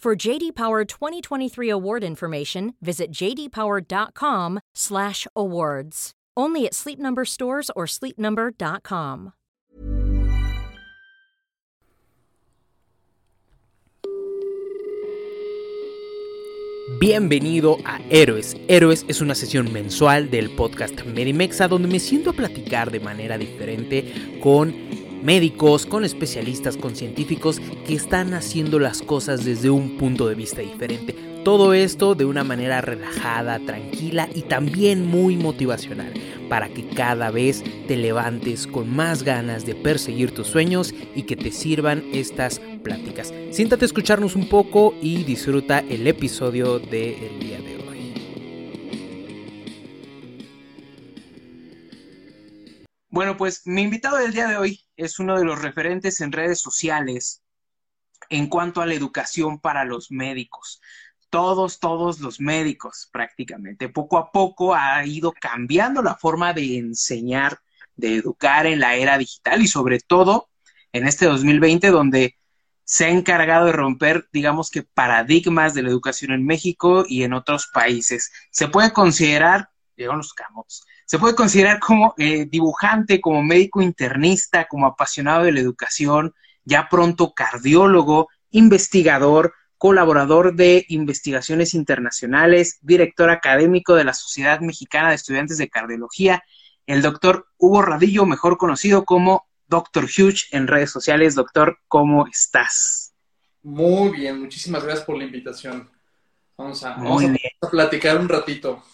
For JD Power 2023 award information, visit jdpower.com/awards. Only at Sleep Number stores or sleepnumber.com. Bienvenido a Héroes. Héroes es una sesión mensual del podcast Medimexa donde me siento a platicar de manera diferente con médicos, con especialistas, con científicos que están haciendo las cosas desde un punto de vista diferente. Todo esto de una manera relajada, tranquila y también muy motivacional para que cada vez te levantes con más ganas de perseguir tus sueños y que te sirvan estas pláticas. Siéntate a escucharnos un poco y disfruta el episodio del día de hoy. Pues mi invitado del día de hoy es uno de los referentes en redes sociales en cuanto a la educación para los médicos. Todos, todos los médicos prácticamente. Poco a poco ha ido cambiando la forma de enseñar, de educar en la era digital y sobre todo en este 2020 donde se ha encargado de romper, digamos que, paradigmas de la educación en México y en otros países. Se puede considerar, llegan los camotes, se puede considerar como eh, dibujante, como médico internista, como apasionado de la educación, ya pronto cardiólogo, investigador, colaborador de investigaciones internacionales, director académico de la Sociedad Mexicana de Estudiantes de Cardiología, el doctor Hugo Radillo, mejor conocido como Doctor Huge en redes sociales. Doctor, ¿cómo estás? Muy bien, muchísimas gracias por la invitación. Vamos a, vamos a platicar un ratito.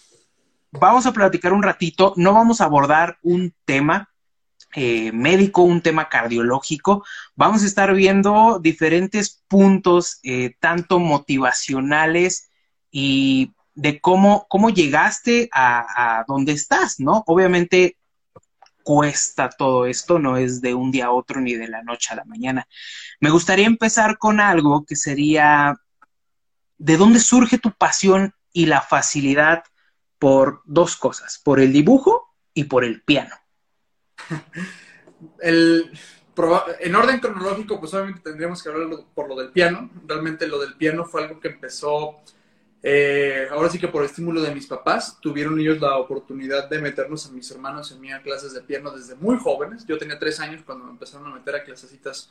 Vamos a platicar un ratito, no vamos a abordar un tema, eh, médico, un tema cardiológico. Vamos a estar viendo diferentes puntos, eh, tanto motivacionales y de cómo, cómo llegaste a, a, donde estás, ¿no? Obviamente cuesta todo esto, no es de un día a otro ni de la noche a la mañana. Me gustaría empezar con algo que sería, ¿de dónde surge tu pasión y la facilidad por dos cosas, por el dibujo y por el piano? El, en orden cronológico, pues obviamente tendríamos que hablar por lo del piano. Realmente lo del piano fue algo que empezó, eh, ahora sí que por estímulo de mis papás, tuvieron ellos la oportunidad de meternos a mis hermanos y a clases de piano desde muy jóvenes. Yo tenía tres años cuando me empezaron a meter a clasecitas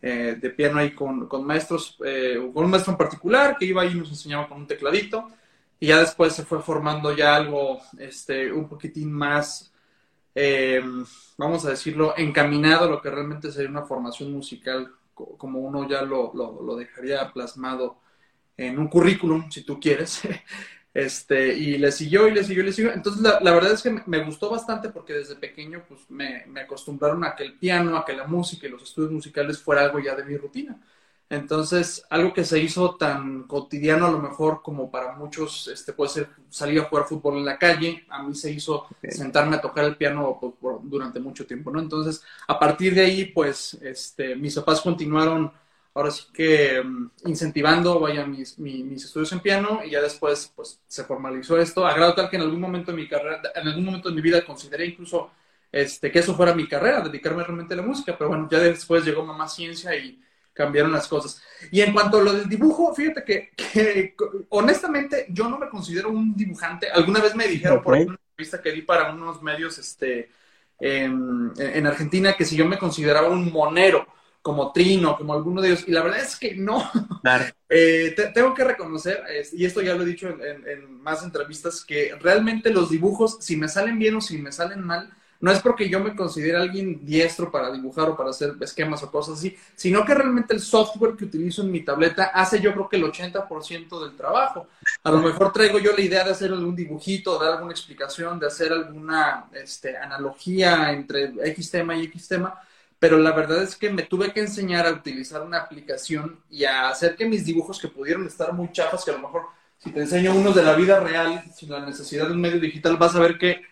eh, de piano ahí con, con maestros, eh, con un maestro en particular que iba ahí y nos enseñaba con un tecladito. Y ya después se fue formando ya algo este, un poquitín más eh, vamos a decirlo, encaminado a lo que realmente sería una formación musical, como uno ya lo, lo, dejaría plasmado en un currículum, si tú quieres. Este, y le siguió y le siguió y le siguió. Entonces, la, la verdad es que me gustó bastante porque desde pequeño pues, me, me, acostumbraron a que el piano, a que la música y los estudios musicales fuera algo ya de mi rutina. Entonces, algo que se hizo tan cotidiano a lo mejor como para muchos, este, puede ser salir a jugar fútbol en la calle, a mí se hizo okay. sentarme a tocar el piano por, por, durante mucho tiempo, ¿no? Entonces, a partir de ahí, pues, este, mis papás continuaron, ahora sí que mm, incentivando, vaya, mis, mis, estudios en piano y ya después, pues, se formalizó esto, a grado tal que en algún momento de mi carrera, en algún momento de mi vida consideré incluso este, que eso fuera mi carrera, dedicarme realmente a la música, pero bueno, ya después llegó Mamá Ciencia y cambiaron las cosas. Y en cuanto a lo del dibujo, fíjate que, honestamente yo no me considero un dibujante. Alguna vez me dijeron por una entrevista que di para unos medios este, en, Argentina que si yo me consideraba un monero, como Trino, como alguno de ellos, y la verdad es que no. Eh, tengo que reconocer, y esto ya lo he dicho en, en más entrevistas, que realmente los dibujos, si me salen bien o si me salen mal, no es porque yo me considere alguien diestro para dibujar o para hacer esquemas o cosas así, sino que realmente el software que utilizo en mi tableta hace yo creo que el 80% del trabajo. A lo mejor traigo yo la idea de hacer algún dibujito, dar alguna explicación, de hacer alguna este, analogía entre X tema y X tema, pero la verdad es que me tuve que enseñar a utilizar una aplicación y a hacer que mis dibujos que pudieron estar muy chafas, que a lo mejor si te enseño unos de la vida real, sin la necesidad de un medio digital, vas a ver que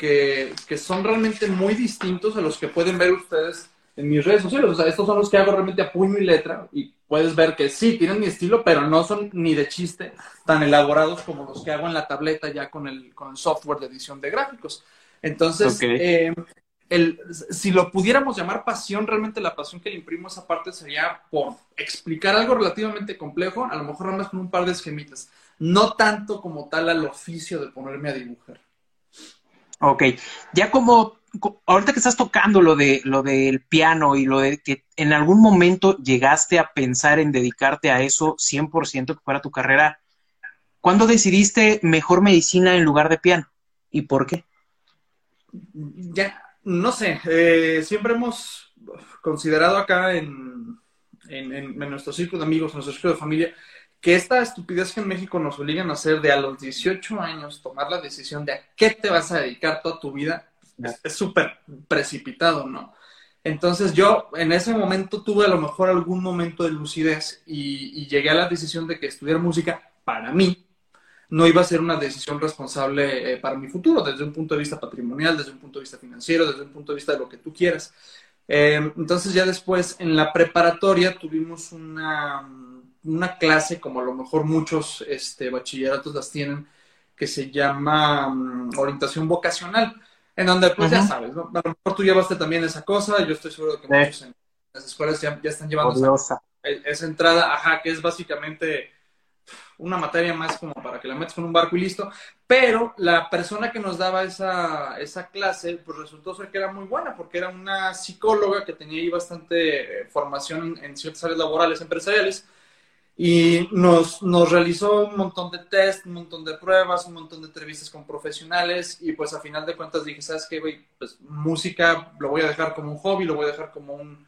que, son realmente muy distintos a los que pueden ver ustedes en mis redes sociales. O sea, estos son los que hago realmente a puño y letra y puedes ver que sí, tienen mi estilo, pero no son ni de chiste tan elaborados como los que hago en la tableta ya con el, con el software de edición de gráficos. Entonces, eh, el, si lo pudiéramos llamar pasión, realmente la pasión que le imprimo a esa parte sería por explicar algo relativamente complejo, a lo mejor nada más con un par de esquemitas, no tanto como tal al oficio de ponerme a dibujar. Ok, ya como ahorita que estás tocando lo de lo del piano y lo de que en algún momento llegaste a pensar en dedicarte a eso 100% que fuera tu carrera, ¿cuándo decidiste mejor medicina en lugar de piano? ¿Y por qué? Ya, no sé, eh, siempre hemos considerado acá en, en, en, nuestro círculo de amigos, en nuestro círculo de familia, que esta estupidez que en México nos obligan a hacer de a los 18 años tomar la decisión de a qué te vas a dedicar toda tu vida es súper precipitado, ¿no? Entonces yo en ese momento tuve a lo mejor algún momento de lucidez y, llegué a la decisión de que estudiar música para mí no iba a ser una decisión responsable eh, para mi futuro, desde un punto de vista patrimonial, desde un punto de vista financiero, desde un punto de vista de lo que tú quieras. Eh, entonces ya después en la preparatoria tuvimos una una clase, como a lo mejor muchos este, bachilleratos las tienen, que se llama mm, orientación vocacional, en donde pues ya sabes, ¿no? a lo mejor tú llevaste también esa cosa, yo estoy seguro de que muchos en las escuelas ya, están llevando esa, esa, entrada, ajá, que es básicamente una materia más como para que la metas con un barco y listo, pero la persona que nos daba esa, esa clase, pues resultó ser que era muy buena, porque era una psicóloga que tenía ahí bastante eh, formación en ciertas áreas laborales, empresariales, y nos, nos realizó un montón de test, un montón de pruebas, un montón de entrevistas con profesionales y pues a final de cuentas dije, ¿sabes qué, güey? Pues música lo voy a dejar como un hobby, lo voy a dejar como un,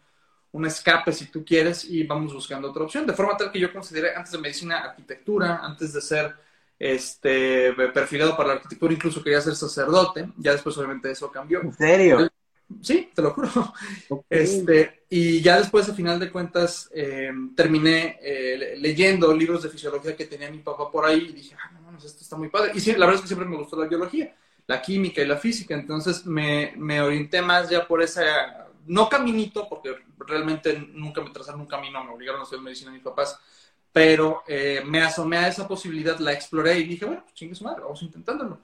un escape si tú quieres y vamos buscando otra opción. De forma tal que yo consideré antes de medicina arquitectura, antes de ser este perfilado para la arquitectura, incluso quería ser sacerdote. Ya después obviamente eso cambió. ¿En serio? Sí, te lo juro. Este, y ya después, a final de cuentas, eh, terminé eh, leyendo libros de fisiología que tenía mi papá por ahí y dije, ah, no, esto está muy padre. Y sí, la verdad es que siempre me gustó la biología, la química y la física. Entonces me, me orienté más ya por ese, no caminito, porque realmente nunca me trazaron un camino, me obligaron a estudiar medicina mis papás, pero eh, me asomé a esa posibilidad, la exploré y dije, bueno, pues chingue su madre, vamos intentándolo.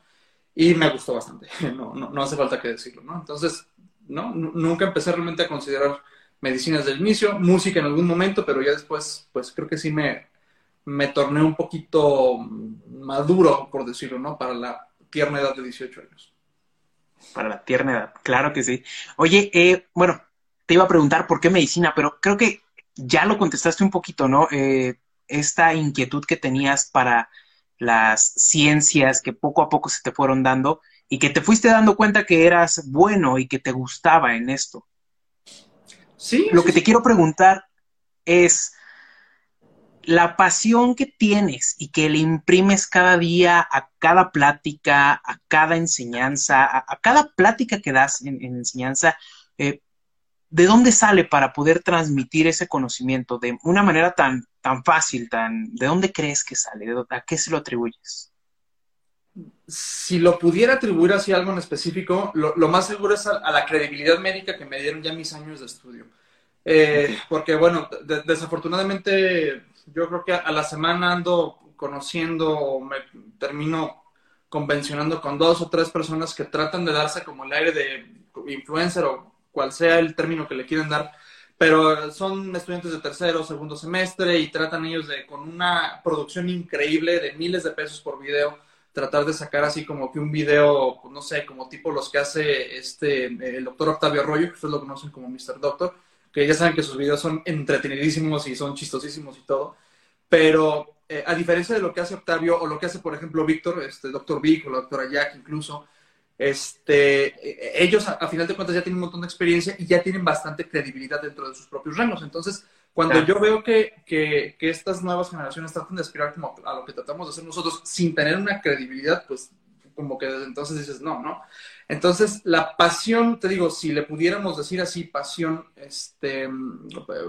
Y me gustó bastante, no, no, no hace falta que decirlo, ¿no? Entonces, ¿no? Nunca empecé realmente a considerar medicina desde el inicio, música en algún momento, pero ya después, pues creo que sí me, me torné un poquito maduro, por decirlo, ¿no? Para la tierna edad de 18 años. Para la tierna edad, claro que sí. Oye, eh, bueno, te iba a preguntar por qué medicina, pero creo que ya lo contestaste un poquito, ¿no? Eh, esta inquietud que tenías para las ciencias que poco a poco se te fueron dando y que te fuiste dando cuenta que eras bueno y que te gustaba en esto. Sí. Lo que te quiero preguntar es la pasión que tienes y que le imprimes cada día a cada plática, a cada enseñanza, a, cada plática que das en, enseñanza, eh, ¿de dónde sale para poder transmitir ese conocimiento de una manera tan, tan fácil, tan, ¿de dónde crees que sale? ¿A qué se lo atribuyes? Si lo pudiera atribuir así algo en específico, lo, más seguro es a, la credibilidad médica que me dieron ya mis años de estudio. Eh, porque, bueno, de- desafortunadamente yo creo que a la semana ando conociendo me termino convencionando con dos o tres personas que tratan de darse como el aire de influencer o cual sea el término que le quieren dar, pero son estudiantes de tercero o segundo semestre y tratan ellos de, con una producción increíble de miles de pesos por video, tratar de sacar así como que un video, no sé, como tipo los que hace este, el doctor Octavio Arroyo, que ustedes lo conocen como Mr. Doctor, que ya saben que sus videos son entretenidísimos y son chistosísimos y todo, pero eh, a diferencia de lo que hace Octavio o lo que hace, por ejemplo, Víctor, este doctor Vic o la doctora Jack incluso, este, eh, ellos a, a, final de cuentas ya tienen un montón de experiencia y ya tienen bastante credibilidad dentro de sus propios rangos. Entonces, cuando Claro. yo veo que, que, que estas nuevas generaciones tratan de aspirar como a lo que tratamos de hacer nosotros sin tener una credibilidad, pues como que desde entonces dices, no, ¿no? Entonces, la pasión, te digo, si le pudiéramos decir así, pasión, este,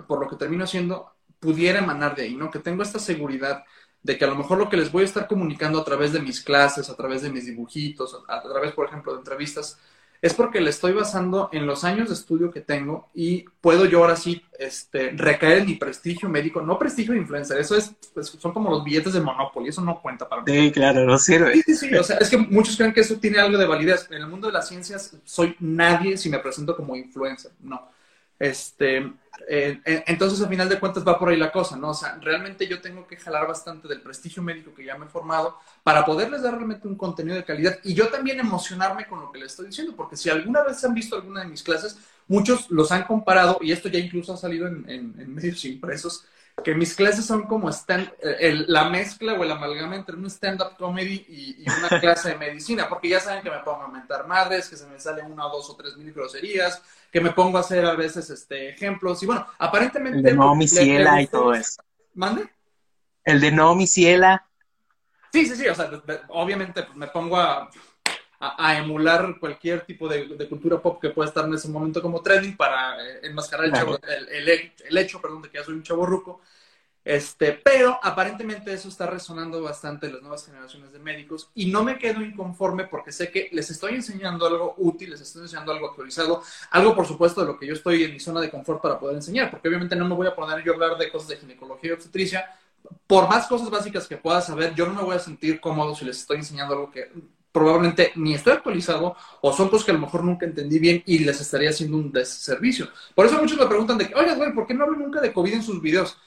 por lo que termino haciendo, pudiera emanar de ahí, ¿no? Que tengo esta seguridad de que a lo mejor lo que les voy a estar comunicando a través de mis clases, a través de mis dibujitos, a, a través, por ejemplo, de entrevistas, es porque le estoy basando en los años de estudio que tengo y puedo yo ahora sí este, recaer en mi prestigio médico, no prestigio de influencer, eso es, pues, son como los billetes de Monopoly, eso no cuenta para mí. Sí, claro, no sirve. Sí, sí, sí, o sea, es que muchos creen que eso tiene algo de validez. En el mundo de las ciencias soy nadie si me presento como influencer, no. Este, eh, entonces, a final de cuentas, va por ahí la cosa, ¿no? O sea, realmente yo tengo que jalar bastante del prestigio médico que ya me he formado para poderles dar realmente un contenido de calidad y yo también emocionarme con lo que les estoy diciendo, porque si alguna vez han visto alguna de mis clases, muchos los han comparado, y esto ya incluso ha salido en medios impresos, que mis clases son como stand, el, la mezcla o el amalgama entre un stand-up comedy y, y, una clase de medicina, porque ya saben que me pongo a mentar madres, que se me sale una o dos o tres mil groserías, que me pongo a hacer a veces este, ejemplos, y bueno, aparentemente... El de no, mi ciela y todo eso. ¿Mande? El de no, mi ciela. Sí, sí, sí, o sea, obviamente me pongo a, a, a, emular cualquier tipo de, de, cultura pop que pueda estar en ese momento como trending para eh, enmascarar el, chavo, el, el, el, hecho perdón, de que ya soy un chavo ruco. Este, pero aparentemente eso está resonando bastante en las nuevas generaciones de médicos y no me quedo inconforme porque sé que les estoy enseñando algo útil, les estoy enseñando algo actualizado, algo por supuesto de lo que yo estoy en mi zona de confort para poder enseñar, porque obviamente no me voy a poner yo a hablar de cosas de ginecología y obstetricia, por más cosas básicas que pueda saber, yo no me voy a sentir cómodo si les estoy enseñando algo que probablemente ni estoy actualizado o son cosas que a lo mejor nunca entendí bien y les estaría haciendo un deservicio. Por eso muchos me preguntan de oye, güey, ¿por qué no hablo nunca de COVID en sus videos?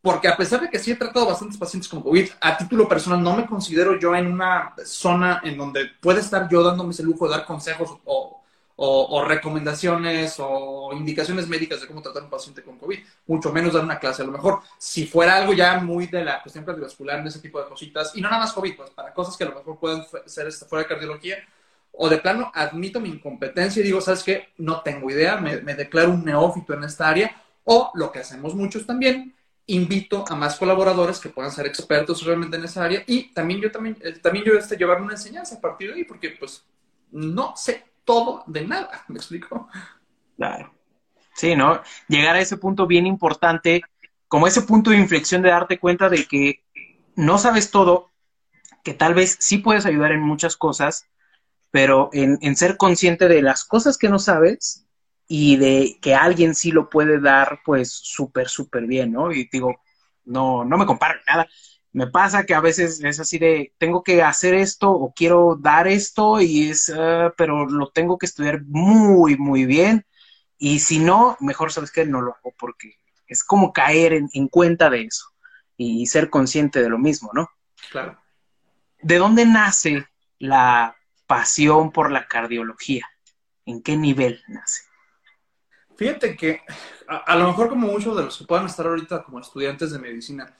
Porque a pesar de que sí he tratado bastantes pacientes con COVID, a título personal no me considero yo en una zona en donde pueda estar yo dándome ese lujo de dar consejos o, o, o, recomendaciones o indicaciones médicas de cómo tratar a un paciente con COVID, mucho menos dar una clase. A lo mejor, si fuera algo ya muy de la cuestión cardiovascular, en ese tipo de cositas, y no nada más COVID, pues para cosas que a lo mejor pueden ser fuera de cardiología, o de plano admito mi incompetencia y digo, ¿sabes qué? No tengo idea, me, me declaro un neófito en esta área, o lo que hacemos muchos también, invito a más colaboradores que puedan ser expertos realmente en esa área y también yo también, eh, también yo este, llevar una enseñanza a partir de ahí, porque pues no sé todo de nada, ¿me explico? Claro. Sí, ¿no? Llegar a ese punto bien importante, como ese punto de inflexión de darte cuenta de que no sabes todo, que tal vez sí puedes ayudar en muchas cosas, pero en, ser consciente de las cosas que no sabes y de que alguien sí lo puede dar, pues súper, súper bien, ¿no? Y digo, no, no me comparo nada. Me pasa que a veces es así de, tengo que hacer esto o quiero dar esto y es, uh, pero lo tengo que estudiar muy, muy bien. Y si no, mejor sabes que no lo hago porque es como caer en, en cuenta de eso y ser consciente de lo mismo, ¿no? Claro. ¿De dónde nace la pasión por la cardiología? ¿En qué nivel nace? Fíjate que a, a, lo mejor como muchos de los que puedan estar ahorita como estudiantes de medicina,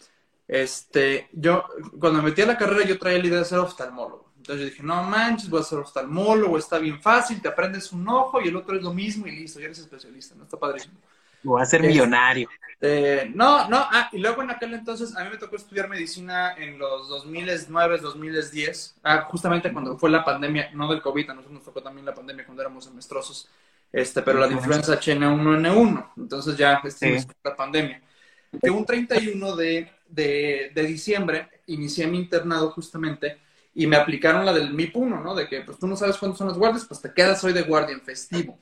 este, yo cuando me metí a la carrera yo traía la idea de ser oftalmólogo. Entonces yo dije, no manches, voy a ser oftalmólogo, está bien fácil, te aprendes un ojo y el otro es lo mismo y listo, ya eres especialista, ¿no? Está padrísimo. Voy a ser millonario. Eh, no, no, ah, y luego en aquel entonces a mí me tocó estudiar medicina en los 2009, 2010, ah, justamente cuando fue la pandemia, no del COVID, a nosotros nos tocó también la pandemia cuando éramos semestrosos, este, pero la de influenza H1N1, entonces ya este, sí. la pandemia. Que un 31 de, de, diciembre inicié mi internado justamente y me aplicaron la del MIP 1, ¿no? De que pues tú no sabes cuántos son los guardias, pues te quedas hoy de guardia en festivo.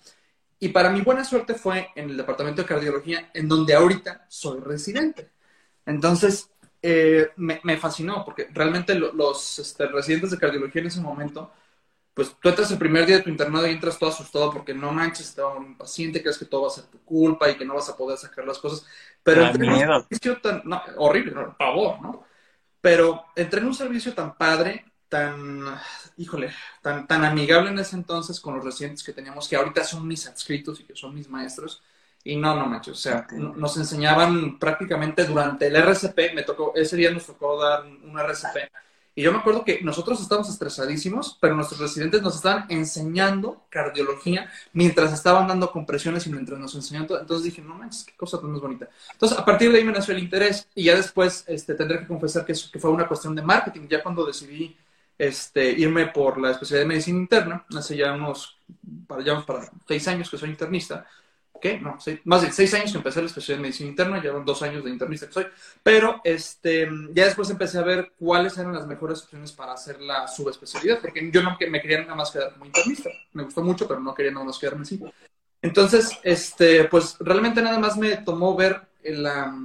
Y para mi buena suerte fue en el departamento de cardiología, en donde ahorita soy residente. Entonces, eh, me, me, fascinó, porque realmente los este, residentes de cardiología en ese momento, pues tú entras el primer día de tu internado y entras todo asustado porque no manches, te va un paciente, crees que todo va a ser tu culpa y que no vas a poder sacar las cosas. Pero entré en un servicio tan, no, horrible, no, pavor, ¿no? Pero entré en un servicio tan padre, tan, híjole, tan, tan amigable en ese entonces con los residentes que teníamos, que ahorita son mis adscritos y que son mis maestros. Y no, no manches, o sea, nos enseñaban prácticamente durante el RCP, me tocó, ese día nos tocó dar un RCP. Y yo me acuerdo que nosotros estábamos estresadísimos, pero nuestros residentes nos estaban enseñando cardiología mientras estaban dando compresiones y mientras nos enseñaban todo. Entonces dije, no manches, qué cosa tan más bonita. Entonces, a partir de ahí me nació el interés y ya después este, tendré que confesar que, fue una cuestión de marketing. Ya cuando decidí este, irme por la especialidad de medicina interna, hace ya unos, para, ya para seis años que soy internista, ¿qué? No, más de seis años que empecé la especialidad de medicina interna, ya dos años de internista que soy, pero este, ya después empecé a ver cuáles eran las mejores opciones para hacer la subespecialidad, porque yo no me quería nada más quedar como internista, me gustó mucho, pero no quería nada más quedarme así. Entonces, este, pues realmente nada más me tomó ver la,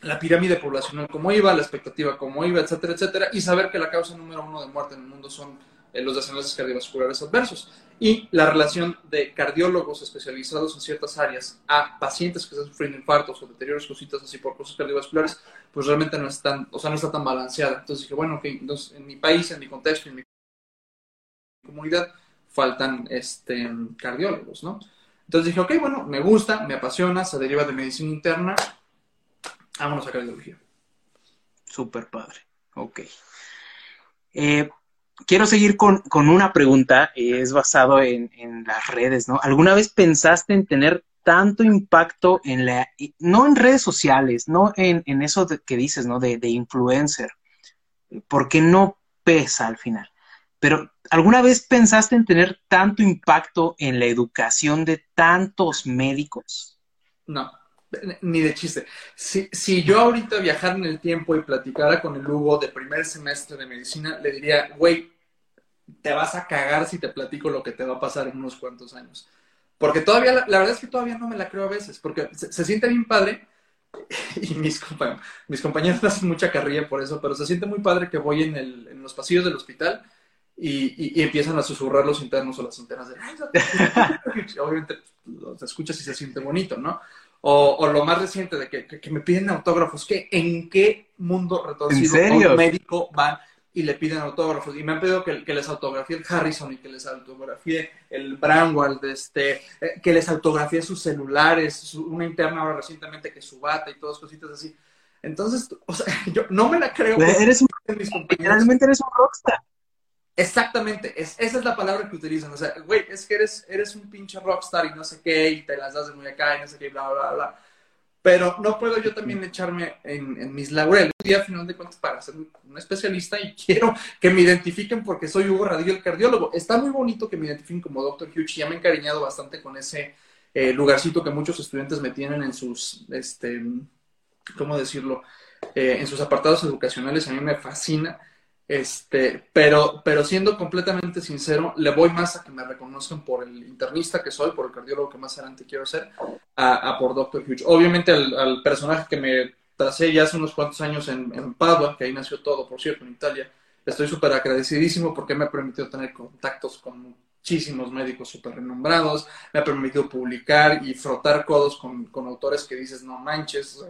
la pirámide poblacional cómo iba, la expectativa cómo iba, etcétera, etcétera, y saber que la causa número uno de muerte en el mundo son los desenlaces cardiovasculares adversos y la relación de cardiólogos especializados en ciertas áreas a pacientes que están sufriendo infartos o deterioros cositas así por cosas cardiovasculares, pues realmente no, están, o sea, no está tan balanceada. Entonces dije, bueno, en mi país, en mi contexto, en mi comunidad, faltan este, cardiólogos, ¿no? Entonces dije, ok, bueno, me gusta, me apasiona, se deriva de medicina interna, vámonos a cardiología. Súper padre, ok. Eh, quiero seguir con, una pregunta, es basado en, las redes, ¿no? ¿Alguna vez pensaste en tener tanto impacto en la, no en redes sociales, no en, eso que dices, ¿no? De, de influencer, porque no pesa al final. Pero, ¿alguna vez pensaste en tener tanto impacto en la educación de tantos médicos? No, ni de chiste. Si, si yo ahorita viajara en el tiempo y platicara con el Hugo de primer semestre de medicina, le diría, güey, te vas a cagar si te platico lo que te va a pasar en unos cuantos años. Porque todavía, la, verdad es que todavía no me la creo a veces, porque se, siente bien padre, y mis, mis compañeros hacen mucha carrilla por eso, pero se siente muy padre que voy en, el, en los pasillos del hospital y, y, empiezan a susurrar los internos o las internas de, obviamente los escuchas y se siente bonito, ¿no? O, o, lo más reciente de que, que, me piden autógrafos, que en qué mundo retorcido un médico va y le piden autógrafos. Y me han pedido que, que les autografíe el Harrison y que les autografíe el Bramwell, este, eh, que les autografíe sus celulares, una interna ahora recientemente que su bata y todas cositas así. Entonces, o sea, yo no me la creo. Eres un, realmente eres un rockstar. Exactamente, es, esa es la palabra que utilizan. O sea, güey, es que eres, eres un pinche rockstar y no sé qué, y te las das de muy acá y no sé qué, bla, bla, bla. Pero no puedo yo también echarme en, mis laureles. Y a final de cuentas, para ser un especialista y quiero que me identifiquen porque soy Hugo Radio, el cardiólogo. Está muy bonito que me identifiquen como Dr. Hugh. Ya me he encariñado bastante con ese eh, lugarcito que muchos estudiantes me tienen en sus, este, ¿cómo decirlo? Eh, en sus apartados educacionales. A mí me fascina este, pero, pero siendo completamente sincero, le voy más a que me reconozcan por el internista que soy, por el cardiólogo que más adelante quiero ser, a, por Dr. Huge. Obviamente al, personaje que me tracé ya hace unos cuantos años en, en Padua, que ahí nació todo, por cierto, en Italia, estoy súper agradecidísimo porque me ha permitido tener contactos con muchísimos médicos súper renombrados, me ha permitido publicar y frotar codos con, con autores que dices, no manches,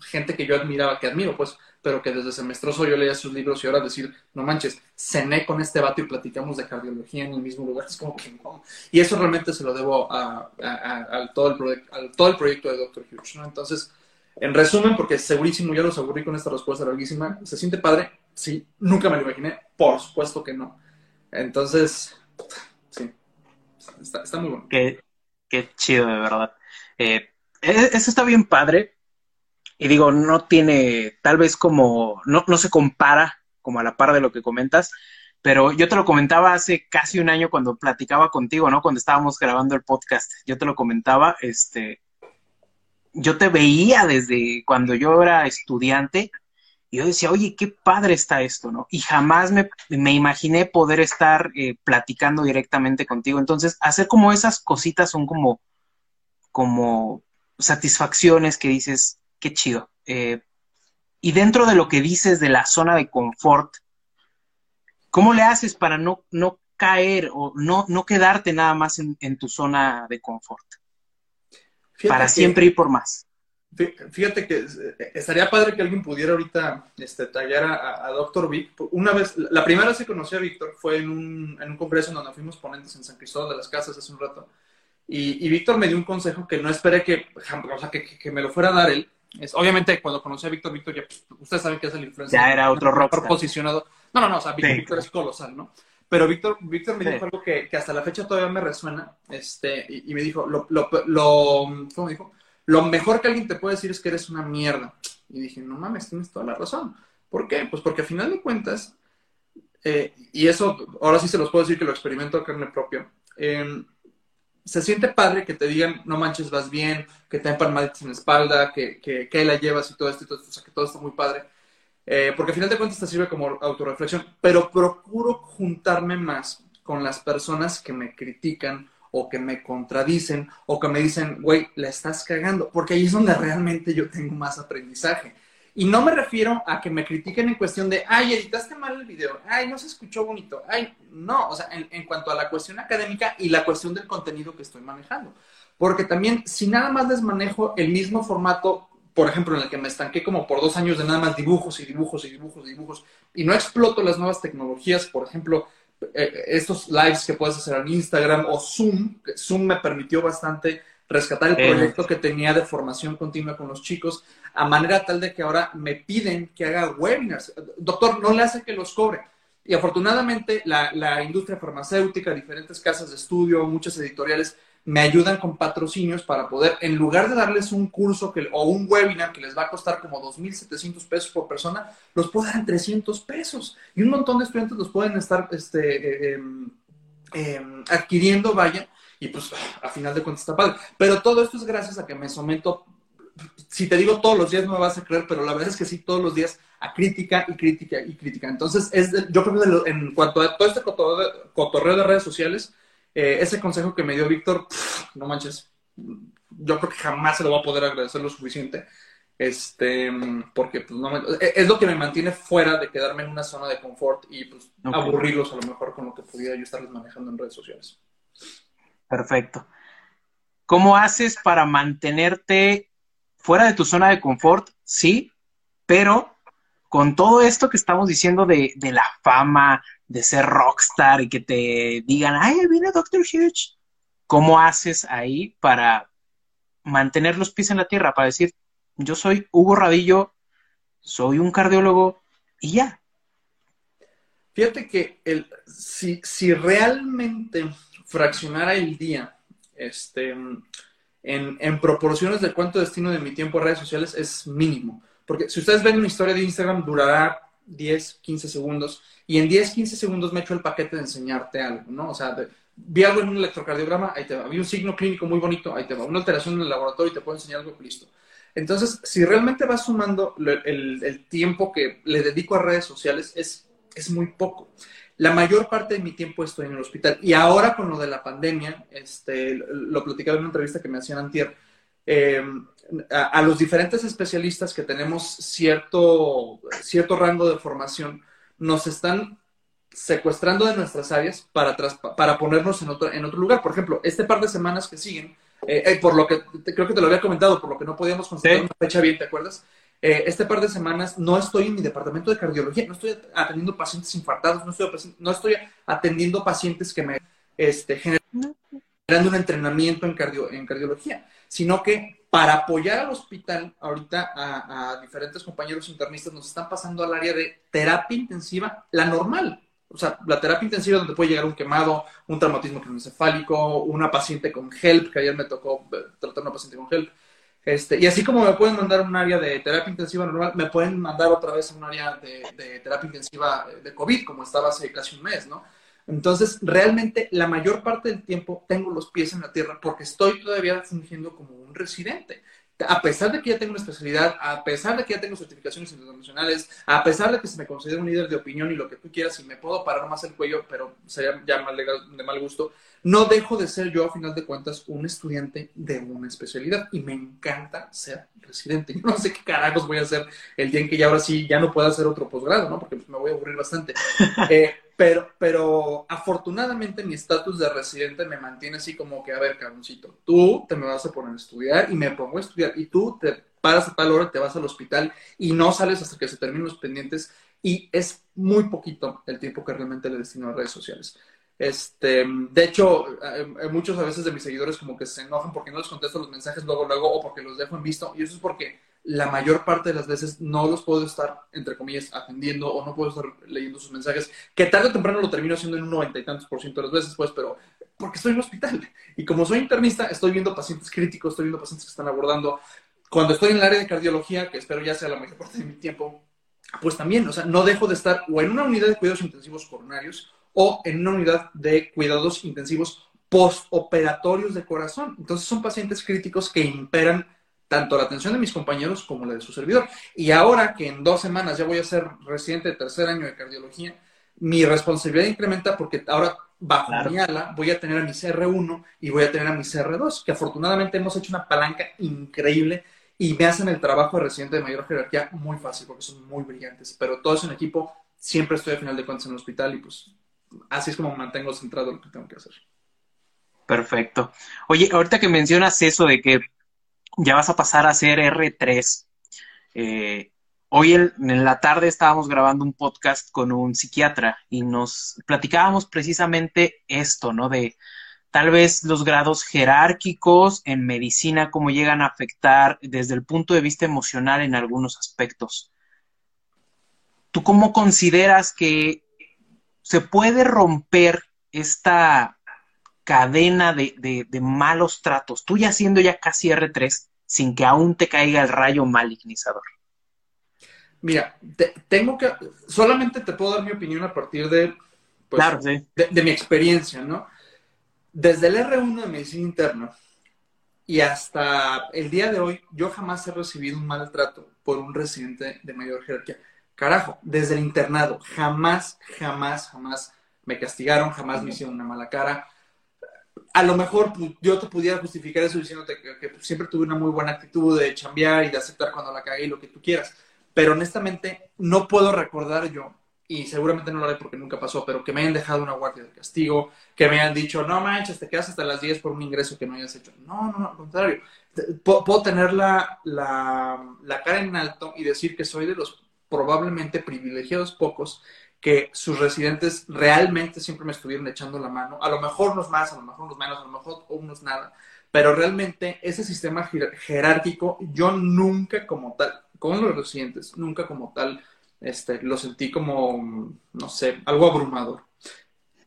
gente que yo admiraba, que admiro, pues, pero que desde semestroso yo leía sus libros y ahora decir, no manches, cené con este vato y platicamos de cardiología en el mismo lugar, es como que. Y eso realmente se lo debo a, todo, el todo el proyecto de Dr. Hughes, ¿no? Entonces, en resumen, porque segurísimo ya los aburrí con esta respuesta larguísima, ¿se siente padre? Sí, nunca me lo imaginé, por supuesto que no. Entonces, sí, está, muy bueno. Qué, qué chido, de verdad. Eh, e, eso está bien padre, y digo, no tiene, tal vez como, no, no se compara como a la par de lo que comentas, pero yo te lo comentaba hace casi un año cuando platicaba contigo, ¿no? Cuando estábamos grabando el podcast, yo te lo comentaba, este, yo te veía desde cuando yo era estudiante Y yo decía, oye, qué padre está esto, ¿no? Y jamás me, me imaginé poder estar eh, platicando directamente contigo. Entonces, hacer como esas cositas son como, como satisfacciones que dices, qué chido. Eh, y dentro de lo que dices de la zona de confort, ¿cómo le haces para no, no caer o no, no quedarte nada más en, en tu zona de confort? Fíjate para que- siempre ir por más. Fí- Fíjate que eh, estaría padre que alguien pudiera ahorita este, tallar a, a Dr. Vic. Una vez, la primera vez que conocí a Víctor fue en un, en un congreso en donde fuimos ponentes en San Cristóbal de las Casas hace un rato. Y, y Víctor me dio un consejo que no esperé que, o sea, que, que- que me lo fuera a dar él. Es, obviamente, cuando conocí a Víctor, Víctor ya, pues, ustedes saben que es el influencer. Ya era otro mejor rockstar. posicionado. No, no, no, o sea, Víctor, Sí. Víctor es colosal, ¿no? Pero Víctor, Víctor me Sí. dijo algo que, que hasta la fecha todavía me resuena, este, y, y me dijo, lo, lo, lo, ¿cómo me dijo? Lo mejor que alguien te puede decir es que eres una mierda. Y dije, no mames, tienes toda la razón. ¿Por qué? Pues porque al final de cuentas, eh, y eso ahora sí se los puedo decir que lo experimento a carne propia, eh, se siente padre que te digan, no manches, vas bien, que te dan palmaditas en la espalda, que, que, que la llevas y todo esto, y todo esto, o sea, que todo está muy padre. Eh, porque al final de cuentas te sirve como autorreflexión, pero procuro juntarme más con las personas que me critican o que me contradicen o que me dicen, güey, la estás cagando, porque ahí es donde realmente yo tengo más aprendizaje. Y no me refiero a que me critiquen en cuestión de, ay, editaste mal el video, ay, no se escuchó bonito, ay, no, o sea, en, cuanto a la cuestión académica y la cuestión del contenido que estoy manejando. Porque también, si nada más les manejo el mismo formato, por ejemplo, en el que me estanqué como por dos años de nada más dibujos y dibujos y dibujos y dibujos, y no exploto las nuevas tecnologías, por ejemplo, eh, estos lives que puedes hacer en Instagram o Zoom, Zoom me permitió bastante rescatar el Eh. proyecto que tenía de formación continua con los chicos, a manera tal de que ahora me piden que haga webinars. Doctor, no le hace que los cobre. Y afortunadamente la, la industria farmacéutica, diferentes casas de estudio, muchas editoriales, me ayudan con patrocinios para poder, en lugar de darles un curso que, o un webinar que les va a costar como 2.700 pesos por persona, los puedo dar en 300 pesos. Y un montón de estudiantes los pueden estar este, eh, em, em, adquiriendo, vaya, y pues a final de cuentas está padre. Pero todo esto es gracias a que me someto, si te digo todos los días no me vas a creer, pero la verdad es que sí, todos los días a crítica y crítica y crítica. Entonces, es de- yo creo que en cuanto a todo este cotorreo, de redes sociales, eh, ese consejo que me dio Víctor, no manches, yo creo que jamás se lo va a poder agradecer lo suficiente. Este, porque pues, no me- es lo que me mantiene fuera de quedarme en una zona de confort y pues aburrirlos a lo mejor con lo que pudiera yo estarles manejando en redes sociales. Perfecto. ¿Cómo haces para mantenerte fuera de tu zona de confort? Sí, pero con todo esto que estamos diciendo de, la fama, de ser rockstar y que te digan, ay, viene Doctor Huge, ¿cómo haces ahí para mantener los pies en la tierra? Para decir, yo soy Hugo Radillo, soy un cardiólogo y ya. Fíjate que el, si, si realmente fraccionara el día este, en, en proporciones de cuánto destino de mi tiempo a redes sociales es mínimo. Porque si ustedes ven una historia de Instagram, durará 10, 15 segundos. Y en 10, 15 segundos me echo el paquete de enseñarte algo, ¿no? O sea, vi algo en un electrocardiograma, ahí te va. Vi un signo clínico muy bonito, ahí te va. Una alteración en el laboratorio y te puedo enseñar algo, listo. Entonces, si realmente vas sumando el, el tiempo que le dedico a redes sociales, es, es muy poco. La mayor parte de mi tiempo estoy en el hospital. Y ahora con lo de la pandemia, este, lo platicaba en una entrevista que me hacían antier, eh, a, a los diferentes especialistas que tenemos cierto, cierto rango de formación, nos están secuestrando de nuestras áreas para, tras- para ponernos en otro, en otro lugar. Por ejemplo, este par de semanas que siguen, eh, eh, por lo que te- creo que te lo había comentado, por lo que no podíamos constatar Sí. una fecha bien, ¿te acuerdas? Eh, este par de semanas no estoy en mi departamento de cardiología, no estoy atendiendo pacientes infartados, no estoy, no estoy atendiendo pacientes que me este, generan un entrenamiento en, cardio, en cardiología, sino que para apoyar al hospital, ahorita a, diferentes compañeros internistas nos están pasando al área de terapia intensiva, la normal. O sea, la terapia intensiva donde puede llegar un quemado, un traumatismo craneoencefálico, una paciente con HELP, que ayer me tocó eh, tratar una paciente con HELP. Este, y así como me pueden mandar un área de terapia intensiva normal, me pueden mandar otra vez a un área de, de terapia intensiva de COVID, como estaba hace casi un mes, ¿no? Entonces, realmente la mayor parte del tiempo tengo los pies en la tierra porque estoy todavía fungiendo como un residente. A pesar de que ya tengo una especialidad, a pesar de que ya tengo certificaciones internacionales, a pesar de que se me considera un líder de opinión y lo que tú quieras, y me puedo parar más el cuello, pero sería ya mal de mal gusto, no dejo de ser yo, a final de cuentas, un estudiante de una especialidad y me encanta ser residente. Yo no sé qué carajos voy a hacer el día en que ya ahora sí ya no pueda hacer otro posgrado, ¿no? Porque me voy a aburrir bastante. Eh, pero, pero afortunadamente mi estatus de residente me mantiene así como que, a ver, cabroncito, tú te me vas a poner a estudiar y me pongo a estudiar y tú te paras a tal hora, te vas al hospital y no sales hasta que se terminen los pendientes y es muy poquito el tiempo que realmente le destino a redes sociales. Este, de hecho, eh, eh, muchos a veces de mis seguidores como que se enojan porque no les contesto los mensajes luego, luego, o porque los dejo en visto. Y eso es porque la mayor parte de las veces no los puedo estar, entre comillas, atendiendo o no puedo estar leyendo sus mensajes, que tarde o temprano lo termino haciendo en un noventa y tantos por ciento de las veces, pues, pero porque estoy en un hospital. Y como soy internista, estoy viendo pacientes críticos, estoy viendo pacientes que están abordando. Cuando estoy en el área de cardiología, que espero ya sea la mayor parte de mi tiempo, pues también, o sea, no dejo de estar o en una unidad de cuidados intensivos coronarios o en una unidad de cuidados intensivos postoperatorios de corazón. Entonces son pacientes críticos que imperan tanto la atención de mis compañeros como la de su servidor. Y ahora que en dos semanas ya voy a ser residente de tercer año de cardiología, mi responsabilidad incrementa porque ahora bajo mi ala voy a tener a mi CR1 y voy a tener a mi CR2, que afortunadamente hemos hecho una palanca increíble y me hacen el trabajo de residente de mayor jerarquía muy fácil porque son muy brillantes. Pero todo es en equipo, siempre estoy al final de cuentas en el hospital y pues así es como mantengo centrado lo que tengo que hacer. Perfecto. Oye, ahorita que mencionas eso de que ya vas a pasar a ser R3, eh, hoy en, la tarde estábamos grabando un podcast con un psiquiatra y nos platicábamos precisamente esto, ¿no? De tal vez los grados jerárquicos en medicina, cómo llegan a afectar desde el punto de vista emocional en algunos aspectos. ¿Tú cómo consideras que se puede romper esta cadena de, malos tratos, tú ya siendo ya casi R3, sin que aún te caiga el rayo malignizador? Mira, tengo que, solamente te puedo dar mi opinión a partir de, pues, de, mi experiencia, ¿no? Desde el R1 de medicina interna y hasta el día de hoy, yo jamás he recibido un maltrato por un residente de mayor jerarquía. Carajo, desde el internado, jamás, jamás, jamás me castigaron, jamás me hicieron una mala cara. A lo mejor pues, yo te pudiera justificar eso diciéndote que, pues, siempre tuve una muy buena actitud de chambear y de aceptar cuando la cagué y lo que tú quieras. Pero honestamente, no puedo recordar yo, y seguramente no lo haré porque nunca pasó, pero que me hayan dejado una guardia de castigo, que me hayan dicho, no manches, te quedas hasta las 10 por un ingreso que no hayas hecho. No, no, no, al contrario. Puedo tener la, la cara en alto y decir que soy de los probablemente privilegiados pocos que sus residentes realmente siempre me estuvieron echando la mano, a lo mejor unos más, a lo mejor unos menos, a lo mejor unos nada, pero realmente ese sistema jerárquico yo nunca como tal, con los residentes, nunca como tal, este, lo sentí como, no sé, algo abrumador.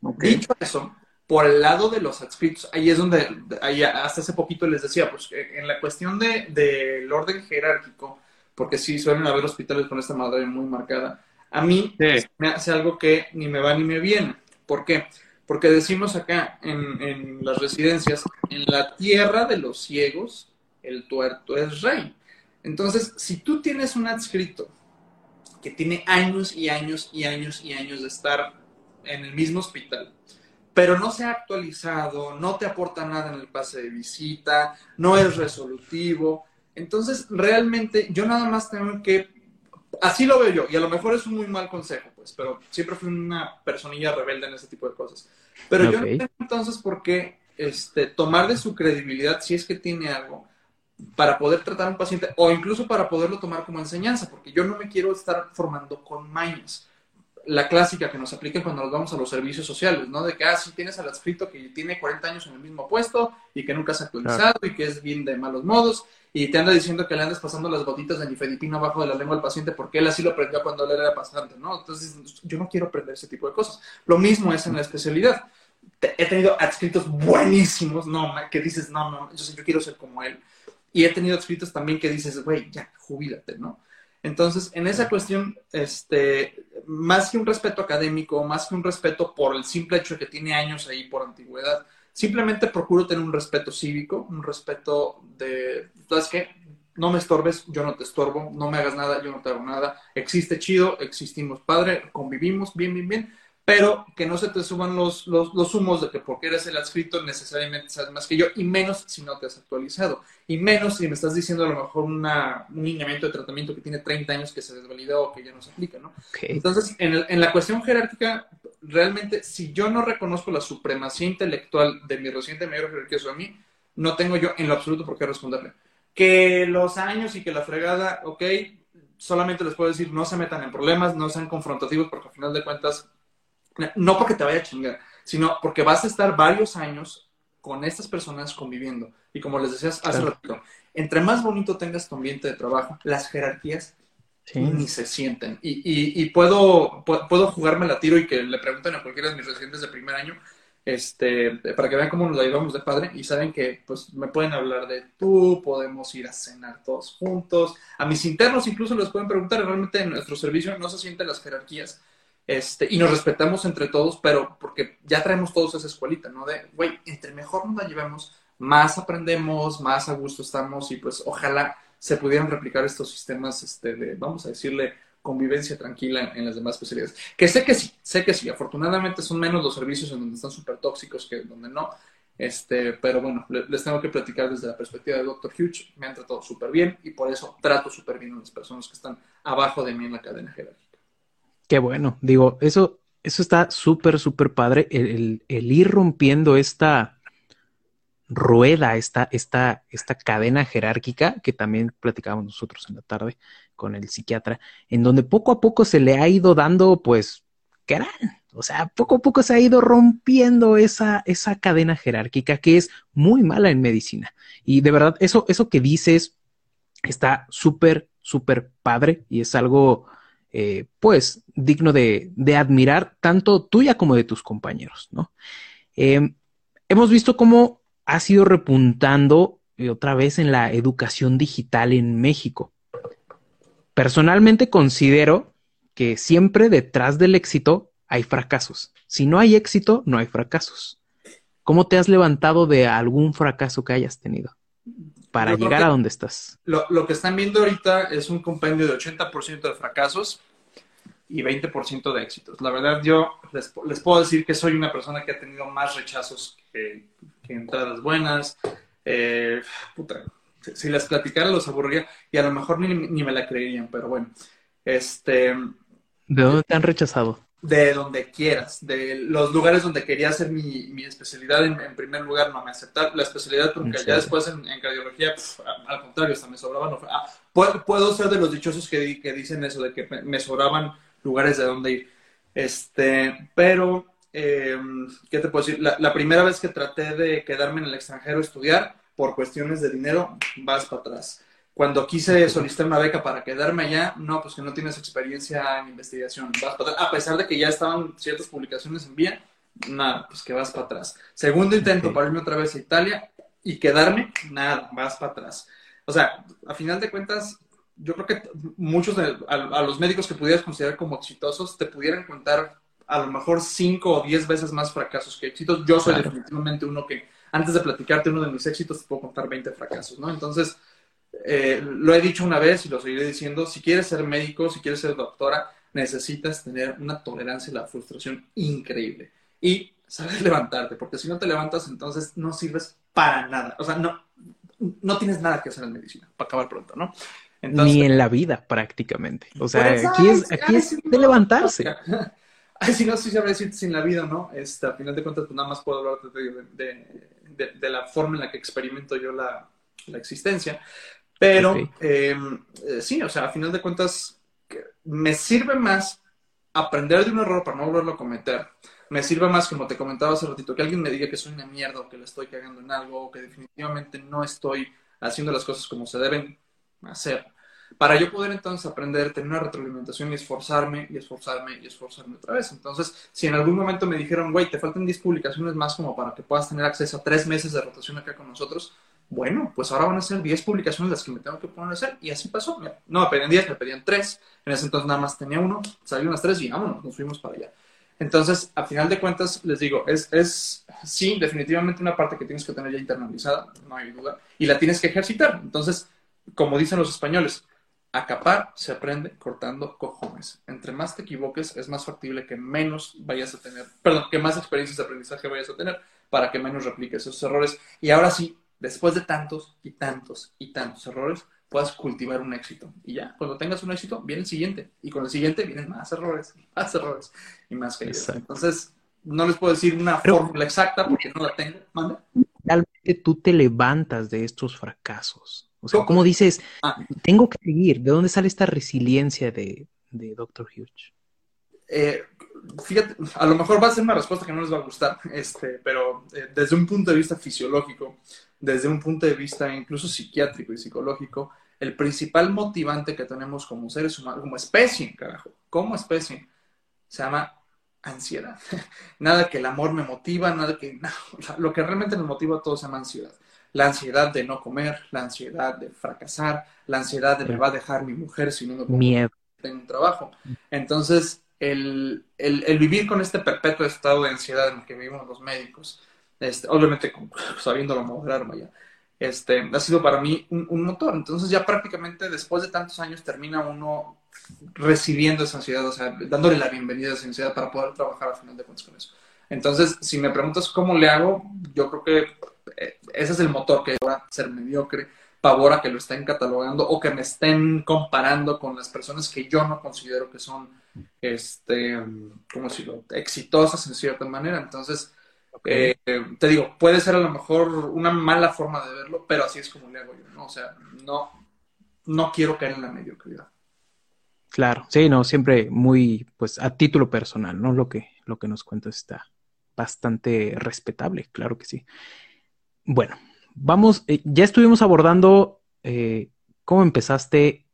Dicho eso, por el lado de los adscritos, ahí es donde, ahí hasta hace poquito les decía, pues en la cuestión del de, orden jerárquico, porque sí suelen haber hospitales con esta madre muy marcada. A mí me hace algo que ni me va ni me viene. ¿Por qué? Porque decimos acá en, en las residencias, en la tierra de los ciegos, el tuerto es rey. Entonces, si tú tienes un adscrito que tiene años y años y años y años de estar en el mismo hospital, pero no se ha actualizado, no te aporta nada en el pase de visita, no es resolutivo, entonces, realmente yo nada más tengo que, así lo veo yo, y a lo mejor es un muy mal consejo, pues, pero siempre fui una personilla rebelde en ese tipo de cosas. Pero yo no tengo entonces por qué este, tomar de su credibilidad si es que tiene algo para poder tratar a un paciente o incluso para poderlo tomar como enseñanza, porque yo no me quiero estar formando con mañas la clásica que nos aplica cuando nos vamos a los servicios sociales, ¿no? De que, ah, sí, tienes al adscrito que tiene 40 años en el mismo puesto y que nunca se ha actualizado y que es bien de malos modos y te anda diciendo que le andas pasando las gotitas de nifedipina abajo de la lengua al paciente porque él así lo aprendió cuando él era pasante, ¿no? Entonces, yo no quiero aprender ese tipo de cosas. Lo mismo es en la especialidad. He tenido adscritos buenísimos, no, que dices, no, no, yo, yo quiero ser como él. Y he tenido adscritos también que dices, güey, ya, jubílate, ¿no? Entonces, en esa cuestión, este, más que un respeto académico, más que un respeto por el simple hecho de que tiene años ahí por antigüedad, simplemente procuro tener un respeto cívico, un respeto de, ¿sabes qué? no me estorbes, yo no te estorbo, no me hagas nada, yo no te hago nada, existe chido, existimos padre, convivimos bien, bien, bien, pero que no se te suban los, los, los, humos de que porque eres el adscrito necesariamente sabes más que yo, y menos si no te has actualizado, y menos si me estás diciendo a lo mejor una, un lineamiento de tratamiento que tiene 30 años que se desvalidó o que ya no se aplica, ¿no? Okay. Entonces, en, el, en, la cuestión jerárquica, realmente, si yo no reconozco la supremacía intelectual de mi reciente mayor jerarquía sobre mí, no tengo yo en lo absoluto por qué responderle. Que los años y que la fregada, ok, solamente les puedo decir, no se metan en problemas, no sean confrontativos, porque al final de cuentas no porque te vaya a chingar, sino porque vas a estar varios años con estas personas conviviendo. Y como les decías hace claro. ratito, entre más bonito tengas tu ambiente de trabajo, las jerarquías sí. ni se sienten. Y, y, y puedo, puedo jugarme la tiro y que le pregunten a cualquiera de mis residentes de primer año, este, para que vean cómo nos la llevamos de padre y saben que pues me pueden hablar de tú, podemos ir a cenar todos juntos. A mis internos incluso les pueden preguntar, realmente en nuestro servicio no se sienten las jerarquías este, y nos respetamos entre todos, pero porque ya traemos todos esa escuelita, ¿no? De, güey, entre mejor nos la llevemos, más aprendemos, más a gusto estamos y pues ojalá se pudieran replicar estos sistemas este, de, vamos a decirle, convivencia tranquila en, las demás especialidades. Que sé que sí, sé que sí. Afortunadamente son menos los servicios en donde están súper tóxicos que donde no. Este, pero bueno, les tengo que platicar desde la perspectiva del Dr. Hughes. Me han tratado súper bien y por eso trato súper bien a las personas que están abajo de mí en la cadena jerárquica. Qué bueno. Digo, eso, eso está súper, súper padre. El, el, ir rompiendo esta rueda, esta, esta, esta cadena jerárquica que también platicábamos nosotros en la tarde con el psiquiatra, en donde poco a poco se le ha ido dando, pues, ¿qué harán? O sea, poco a poco se ha ido rompiendo esa, esa cadena jerárquica que es muy mala en medicina. Y de verdad, eso, eso que dices está súper, súper padre y es algo, eh, pues, digno de, de, admirar, tanto tuya como de tus compañeros, ¿no? Eh, hemos visto cómo has ido repuntando eh, otra vez en la educación digital en México. Personalmente considero que siempre detrás del éxito hay fracasos. Si no hay éxito, no hay fracasos. ¿Cómo te has levantado de algún fracaso que hayas tenido para llegar a donde estás? Lo, lo, que están viendo ahorita es un compendio de 80% de fracasos y 20% de éxitos. La verdad, yo les, les, puedo decir que soy una persona que ha tenido más rechazos que, que entradas buenas. Eh, puta, si las platicara los aburriría y a lo mejor ni, ni, me la creerían, pero bueno. Este, ¿De dónde te han rechazado? De donde quieras, de los lugares donde quería hacer mi, mi especialidad, en, en, primer lugar no me aceptaron la especialidad porque ya después en, en cardiología, pf, al contrario, hasta me sobraban. Ah, puedo, puedo, ser de los dichosos que, que dicen eso, de que me sobraban lugares de donde ir. Este, pero, eh, ¿qué te puedo decir? La, la primera vez que traté de quedarme en el extranjero a estudiar, por cuestiones de dinero, vas para atrás. Cuando quise solicitar una beca para quedarme allá, no, pues que no tienes experiencia en investigación, vas para atrás. A pesar de que ya estaban ciertas publicaciones en vía, nada, pues que vas para atrás. Segundo intento okay. para irme otra vez a Italia y quedarme, nada, vas para atrás. O sea, a final de cuentas, yo creo que muchos de a, a, los médicos que pudieras considerar como exitosos te pudieran contar a lo mejor cinco o diez veces más fracasos que éxitos. Yo soy claro. definitivamente uno que antes de platicarte uno de mis éxitos, te puedo contar 20 fracasos, ¿no? Entonces, eh, lo he dicho una vez y lo seguiré diciendo, si quieres ser médico, si quieres ser doctora, necesitas tener una tolerancia a la frustración increíble y saber levantarte, porque si no te levantas, entonces no sirves para nada. O sea, no, no tienes nada que hacer en medicina, para acabar pronto, ¿no? Entonces, Ni en la vida, prácticamente. O sea, pues, aquí es, aquí es de levantarse. Ay, si no, sí sabré decirte sin la vida, ¿no? Este, a final de cuentas, pues nada más puedo hablar de, de, de, de, la forma en la que experimento yo la, la existencia. Pero okay. eh, sí, o sea, a final de cuentas, me sirve más aprender de un error para no volverlo a cometer. Me sirve más, como te comentaba hace ratito, que alguien me diga que soy una mierda o que le estoy cagando en algo o que definitivamente no estoy haciendo las cosas como se deben hacer. Para yo poder entonces aprender, tener una retroalimentación y esforzarme y esforzarme y esforzarme otra vez. Entonces, si en algún momento me dijeron, güey, te faltan 10 publicaciones más como para que puedas tener acceso a 3 meses de rotación acá con nosotros, bueno, pues ahora van a ser 10 publicaciones las que me tengo que poner a hacer. Y así pasó. No me pedían 10, me pedían 3. En ese entonces nada más tenía uno, salieron las 3 y vámonos, nos fuimos para allá. Entonces, a final de cuentas, les digo, es, es sí, definitivamente una parte que tienes que tener ya internalizada, no hay duda, y la tienes que ejercitar. Entonces, como dicen los españoles, a capar se aprende cortando cojones. Entre más te equivoques, es más factible que menos vayas a tener, perdón, que más experiencias de aprendizaje vayas a tener para que menos repliques esos errores. Y ahora sí, después de tantos y tantos y tantos errores, puedas cultivar un éxito. Y ya, cuando tengas un éxito, viene el siguiente. Y con el siguiente vienen más errores, más errores y más caídas. Entonces, no les puedo decir una fórmula exacta porque no la tengo. ¿Manda? Realmente tú te levantas de estos fracasos. O sea, ¿cómo dices, ah. tengo que seguir? ¿De dónde sale esta resiliencia de, de Dr. Hughes? Eh, fíjate, a lo mejor va a ser una respuesta que no les va a gustar, este, pero eh, desde un punto de vista fisiológico, desde un punto de vista incluso psiquiátrico y psicológico, el principal motivante que tenemos como seres humanos, como especie, carajo, como especie, se llama ansiedad. nada que el amor me motiva, nada que... lo que realmente nos motiva a todos se llama ansiedad. La ansiedad de no comer, la ansiedad de fracasar, la ansiedad de me va a dejar mi mujer si no me Miedo. tengo un trabajo. Entonces, el, el, vivir con este perpetuo estado de ansiedad en el que vivimos los médicos, este, obviamente sabiéndolo moderar, vaya, este, ha sido para mí un, motor. Entonces ya prácticamente después de tantos años termina uno recibiendo esa ansiedad, o sea, dándole la bienvenida a esa ansiedad para poder trabajar al final de cuentas con eso. Entonces, si me preguntas cómo le hago, yo creo que eh, ese es el motor que va a ser mediocre, pavor a que lo estén catalogando o que me estén comparando con las personas que yo no considero que son, este, ¿cómo decirlo?, exitosas en cierta manera. Entonces, eh, te digo, puede ser a lo mejor una mala forma de verlo, pero así es como le hago yo, ¿no? O sea, no, no quiero caer en la mediocridad. Claro, sí, no, siempre muy, pues a título personal, ¿no? Lo que, lo que nos cuenta está bastante respetable, claro que sí. Bueno, vamos, eh, ya estuvimos abordando eh, cómo empezaste,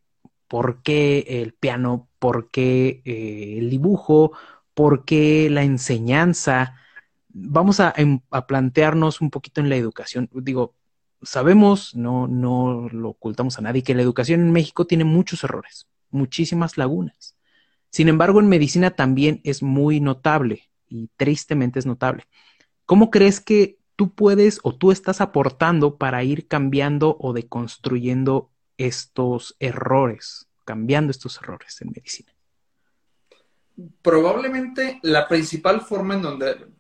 por qué el piano, por qué el dibujo, por qué la enseñanza, vamos em, a, plantearnos un poquito en la educación. Digo, sabemos, no, no lo ocultamos a nadie, que la educación en México tiene muchos errores, muchísimas lagunas. Sin embargo, en medicina también es muy notable y tristemente es notable. ¿Cómo crees que tú puedes o tú estás aportando para ir cambiando o deconstruyendo estos errores, cambiando estos errores en medicina? Probablemente la principal forma en donde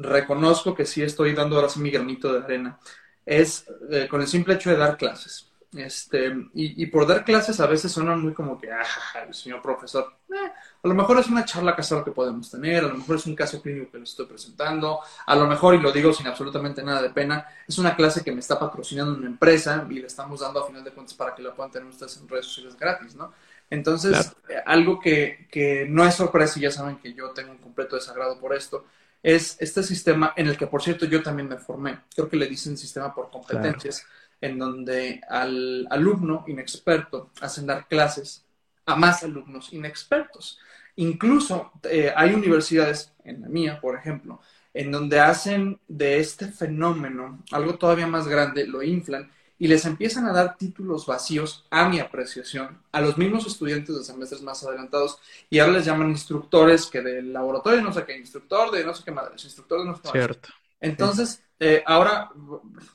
reconozco que sí estoy dando ahora sí mi granito de arena, es eh, con el simple hecho de dar clases. Este, y, por dar clases a veces suena muy como que, ah, el señor profesor, eh, a lo mejor es una charla casual que podemos tener, a lo mejor es un caso clínico que les estoy presentando, a lo mejor, y lo digo sin absolutamente nada de pena, es una clase que me está patrocinando una empresa y le estamos dando a final de cuentas para que la puedan tener ustedes en redes sociales gratis, ¿no? Entonces, eh, algo que, que no es sorpresa y ya saben que yo tengo un completo desagrado por esto, es este sistema en el que, por cierto, yo también me formé. Creo que le dicen sistema por competencias, en donde al alumno inexperto hacen dar clases a más alumnos inexpertos. Incluso eh, hay universidades, en la mía, por ejemplo, en donde hacen de este fenómeno algo todavía más grande, lo inflan y les empiezan a dar títulos vacíos, a mi apreciación, a los mismos estudiantes de semestres más adelantados, y ahora les llaman instructores que del laboratorio, no sé qué, instructor de no sé qué madres, instructor de no sé qué Cierto. Entonces, eh, ahora,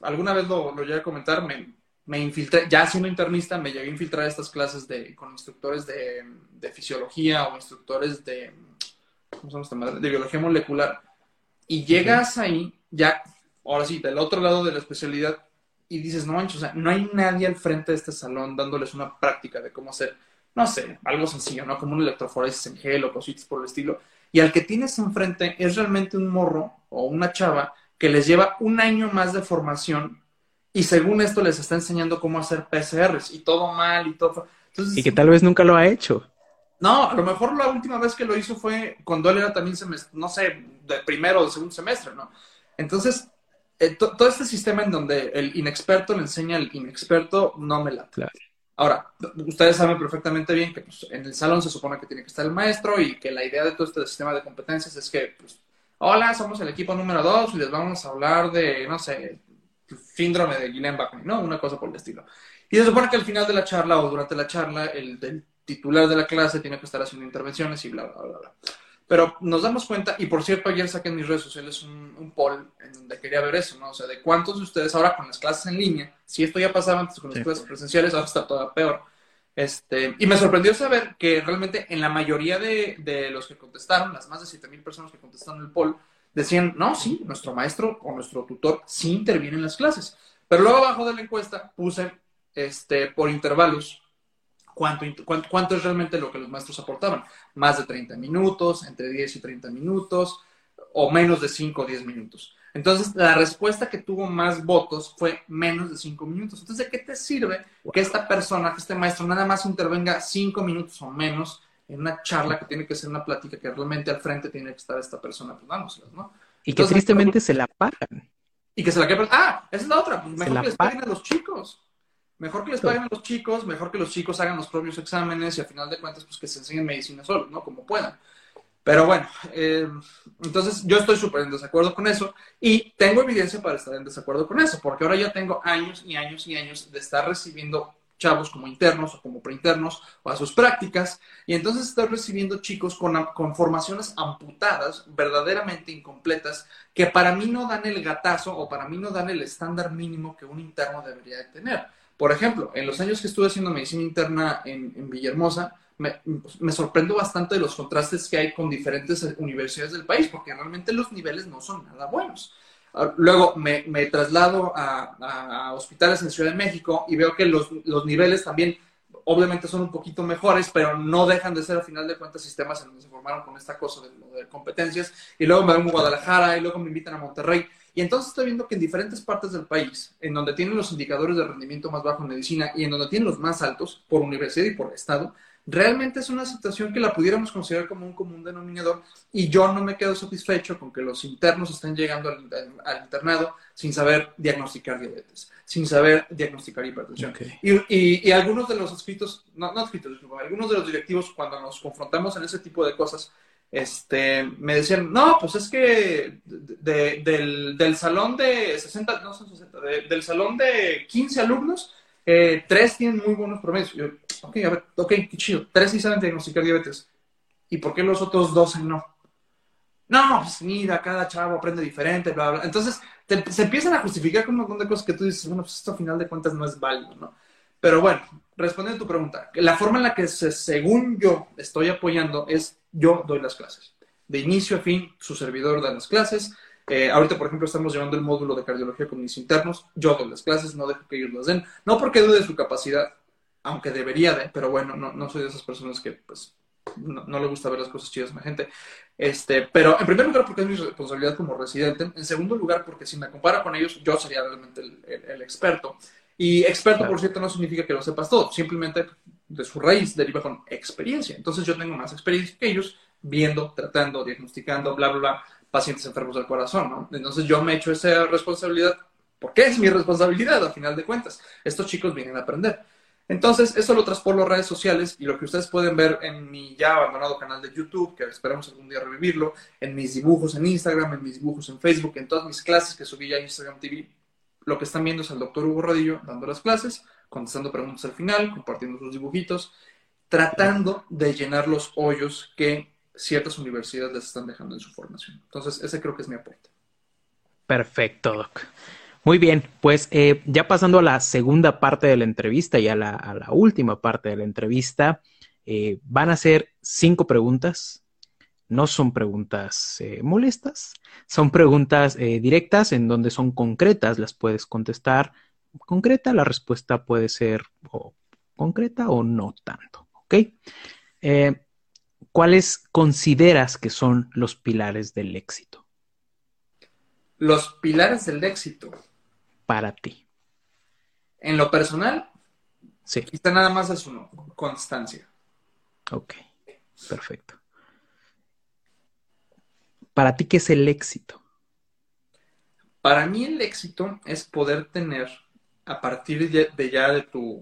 alguna vez lo, lo llegué a comentar, me, me, infiltré, ya siendo internista, me llegué a infiltrar estas clases de, con instructores de, de fisiología o instructores de, ¿cómo se llama esta madre? De biología molecular. Y llegas ahí, ya, ahora sí, del otro lado de la especialidad, y dices, no manches, o sea, no hay nadie al frente de este salón dándoles una práctica de cómo hacer, no sé, algo sencillo, ¿no? Como un electroforesis en gel o cositas por el estilo. Y al que tienes enfrente es realmente un morro o una chava que les lleva un año más de formación y según esto les está enseñando cómo hacer PCRs y todo mal y todo. y que tal vez nunca lo ha hecho. No, a lo mejor la última vez que lo hizo fue cuando él era también, semestre, no sé, de primero o de segundo semestre, ¿no? Entonces, eh, todo este sistema en donde el inexperto le enseña al inexperto no me la Claro. Ahora, ustedes saben perfectamente bien que pues, en el salón se supone que tiene que estar el maestro y que la idea de todo este sistema de competencias es que, pues, hola, somos el equipo número dos y les vamos a hablar de, no sé, síndrome de Guillain-Barré, ¿no? Una cosa por el estilo. Y se supone que al final de la charla o durante la charla, el, el titular de la clase tiene que estar haciendo intervenciones y bla, bla, bla, bla. Pero nos damos cuenta, y por cierto, ayer saqué en mis redes sociales un, un poll en donde quería ver eso, ¿no? O sea, de cuántos de ustedes ahora con las clases en línea, si esto ya pasaba antes con las clases presenciales, ahora está todavía peor. Este, y me sorprendió saber que realmente en la mayoría de, de los que contestaron, las más de 7000 personas que contestaron el poll, decían, no, sí, nuestro maestro o nuestro tutor sí interviene en las clases. Pero luego abajo de la encuesta puse este, por intervalos cuánto, cuánto, cuánto, es realmente lo que los maestros aportaban. Más de 30 minutos, entre 10 y 30 minutos, o menos de 5 o 10 minutos. Entonces, la respuesta que tuvo más votos fue menos de 5 minutos. Entonces, ¿de qué te sirve que esta persona, que este maestro, nada más intervenga 5 minutos o menos en una charla que tiene que ser una plática que realmente al frente tiene que estar esta persona pues, dándoselas, ¿no? Y que tristemente se la pagan. Y que se la quepan. Ah, esa es la otra. Pues mejor que les paguen a los chicos. Mejor que les paguen a los chicos, mejor que los chicos hagan los propios exámenes y al final de cuentas, pues que se enseñen medicina solos, ¿no? Como puedan. Pero bueno, eh, entonces yo estoy súper en desacuerdo con eso y tengo evidencia para estar en desacuerdo con eso, porque ahora ya tengo años y años y años de estar recibiendo chavos como internos o como preinternos o a sus prácticas, y entonces estoy recibiendo chicos con, con, formaciones amputadas, verdaderamente incompletas, que para mí no dan el gatazo o para mí no dan el estándar mínimo que un interno debería de tener. Por ejemplo, en los años que estuve haciendo medicina interna en, en Villahermosa, me, sorprendo bastante de los contrastes que hay con diferentes universidades del país, porque realmente los niveles no son nada buenos. Ah, luego me, traslado a, a, hospitales en Ciudad de México y veo que los, niveles también obviamente son un poquito mejores, pero no dejan de ser al final de cuentas sistemas en donde se formaron con esta cosa de, de competencias. Y luego me vengo a Guadalajara y luego me invitan a Monterrey. Y entonces estoy viendo que en diferentes partes del país, en donde tienen los indicadores de rendimiento más bajo en medicina y en donde tienen los más altos por universidad y por estado, realmente es una situación que la pudiéramos considerar como un común denominador y yo no me quedo satisfecho con que los internos estén llegando al, al internado sin saber diagnosticar diabetes, sin saber diagnosticar hipertensión. Okay. Y, y, y, algunos de los escritos, no, no escritos, algunos de los directivos cuando nos confrontamos en ese tipo de cosas, este, me decían, no, pues es que de, del, del, salón de 60, no son 60, de, del salón de 15 alumnos, eh, tres tienen muy buenos promedios. Yo, ok, a ver, ok, qué chido. Tres sí saben diagnosticar diabetes. ¿Y por qué los otros 12 no? No, pues mira, cada chavo aprende diferente, bla, bla. Entonces, se empiezan a justificar con un montón de cosas que tú dices, bueno, pues esto a final de cuentas no es válido, ¿no? Pero bueno, respondiendo a tu pregunta, la forma en la que se, según yo estoy apoyando es yo doy las clases. De inicio a fin, su servidor da las clases. Eh, ahorita, por ejemplo, estamos llevando el módulo de cardiología con mis internos. Yo doy las clases, no dejo que ellos las den. No porque dude de su capacidad, aunque debería de, pero bueno, no, no soy de esas personas que, pues, no, le gusta ver las cosas chidas a la gente. Este, pero en primer lugar, porque es mi responsabilidad como residente. En segundo lugar, porque si me comparo con ellos, yo sería realmente el experto. Y experto, claro. por cierto, no significa que lo sepas todo. Simplemente de su raíz deriva con experiencia. Entonces yo tengo más experiencia que ellos viendo, tratando, diagnosticando, bla, bla, bla, pacientes enfermos del corazón, ¿no? Entonces yo me echo esa responsabilidad porque es mi responsabilidad, al final de cuentas. Estos chicos vienen a aprender. Entonces, eso lo traspolo a redes sociales y lo que ustedes pueden ver en mi ya abandonado canal de YouTube, que esperamos algún día revivirlo, en mis dibujos en Instagram, en mis dibujos en Facebook, en todas mis clases que subí ya a Instagram TV, lo que están viendo es al doctor Hugo Rodillo dando las clases, contestando preguntas al final, compartiendo sus dibujitos, tratando de llenar los hoyos que ciertas universidades les están dejando en su formación. Entonces, ese creo que es mi aporte. Perfecto, Doc. Muy bien, pues eh, ya pasando a la segunda parte de la entrevista y a la, última parte de la entrevista, eh, van a ser cinco preguntas. No son preguntas eh, molestas, son preguntas eh, directas en donde son concretas, las puedes contestar concreta, la respuesta puede ser o concreta o no tanto, ¿ok? Eh, ¿Cuáles consideras que son los pilares del éxito? Los pilares del éxito. Para ti. En lo personal, sí. quizá nada más es uno, constancia. Ok, perfecto. ¿Para ti qué es el éxito? Para mí el éxito es poder tener, a partir de ya de tu,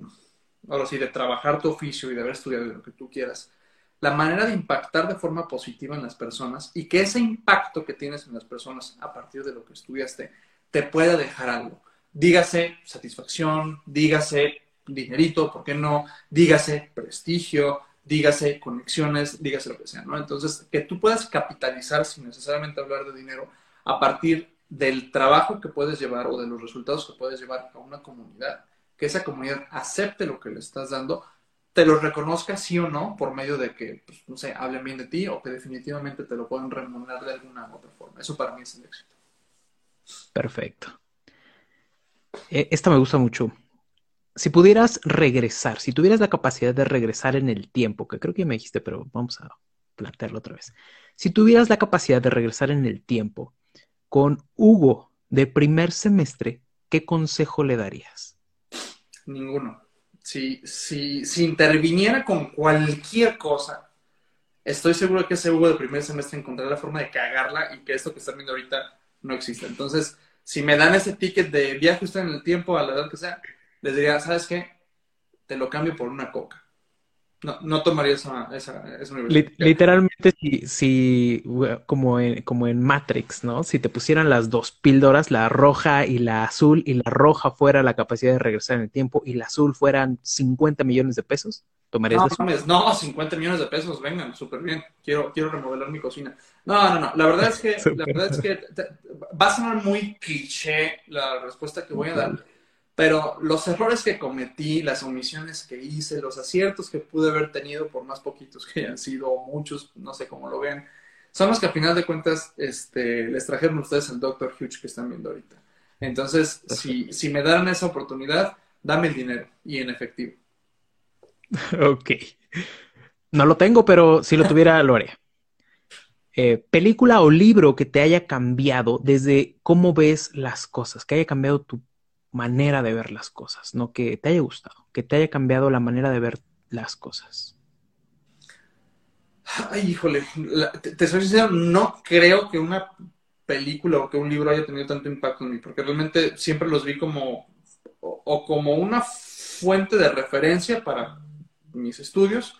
ahora sí, de trabajar tu oficio y de haber estudiado lo que tú quieras, la manera de impactar de forma positiva en las personas y que ese impacto que tienes en las personas a partir de lo que estudiaste te pueda dejar algo. Dígase satisfacción, dígase dinerito, ¿por qué no? Dígase prestigio, dígase conexiones, dígase lo que sea, ¿no? Entonces, que tú puedas capitalizar sin necesariamente hablar de dinero a partir del trabajo que puedes llevar o de los resultados que puedes llevar a una comunidad, que esa comunidad acepte lo que le estás dando, te lo reconozca sí o no por medio de que, pues, no sé, hablen bien de ti o que definitivamente te lo puedan remunerar de alguna u otra forma. Eso para mí es el éxito. Perfecto. Eh, esta me gusta mucho. Si pudieras regresar, si tuvieras la capacidad de regresar en el tiempo, que creo que me dijiste, pero vamos a plantearlo otra vez. Si tuvieras la capacidad de regresar en el tiempo con Hugo de primer semestre, ¿qué consejo le darías? Ninguno. Si, si, si interviniera con cualquier cosa, estoy seguro que ese Hugo de primer semestre encontrará la forma de cagarla y que esto que están viendo ahorita no existe. Entonces, si me dan ese ticket de viaje usted en el tiempo a la edad que sea, les diría, ¿sabes qué? Te lo cambio por una coca. No, no tomaría esa, esa, esa Literalmente, si, si como, en, como en Matrix, ¿no? Si te pusieran las dos píldoras, la roja y la azul, y la roja fuera la capacidad de regresar en el tiempo y la azul fueran 50 millones de pesos, ¿tomarías no, eso? No, 50 millones de pesos, vengan, súper bien. Quiero, quiero remodelar mi cocina. No, no, no. La verdad es que, la verdad es que va a sonar muy cliché la respuesta que voy a dar pero los errores que cometí, las omisiones que hice, los aciertos que pude haber tenido, por más poquitos que hayan sido, muchos, no sé cómo lo vean, son los que a final de cuentas este, les trajeron ustedes al Dr. Huge que están viendo ahorita. Entonces, si, si me dan esa oportunidad, dame el dinero y en efectivo. Ok. No lo tengo, pero si lo tuviera, lo haría. Eh, película o libro que te haya cambiado desde cómo ves las cosas, que haya cambiado tu manera de ver las cosas, no que te haya gustado, que te haya cambiado la manera de ver las cosas. Ay, híjole, te, soy sincero, no creo que una película o que un libro haya tenido tanto impacto en mí, porque realmente siempre los vi como o como una fuente de referencia para mis estudios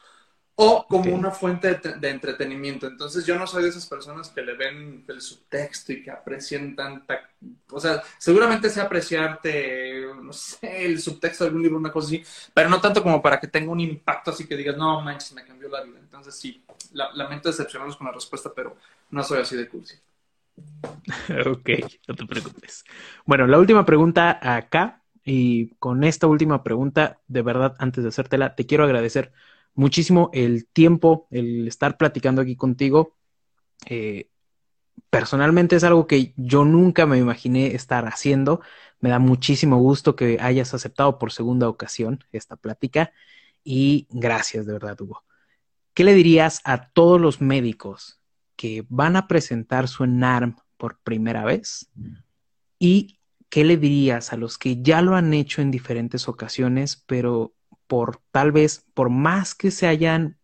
o como una fuente de, entretenimiento. Entonces yo no soy de esas personas que le ven el subtexto y que aprecian tanta... O sea, seguramente sé apreciarte, no sé, el subtexto de algún libro, una cosa así, pero no tanto como para que tenga un impacto así que digas, no, manches, me cambió la vida. Entonces sí, lamento decepcionarlos con la respuesta, pero no soy así de cursi. ok, no te preocupes. Bueno, la última pregunta acá, y con esta última pregunta, de verdad, antes de hacértela, te quiero agradecer muchísimo el tiempo, el estar platicando aquí contigo. Eh, personalmente es algo que yo nunca me imaginé estar haciendo. Me da muchísimo gusto que hayas aceptado por segunda ocasión esta plática y gracias de verdad, Hugo. ¿Qué le dirías a todos los médicos que van a presentar su ENARM por primera vez? ¿Y qué le dirías a los que ya lo han hecho en diferentes ocasiones, pero por tal vez, por más que se hayan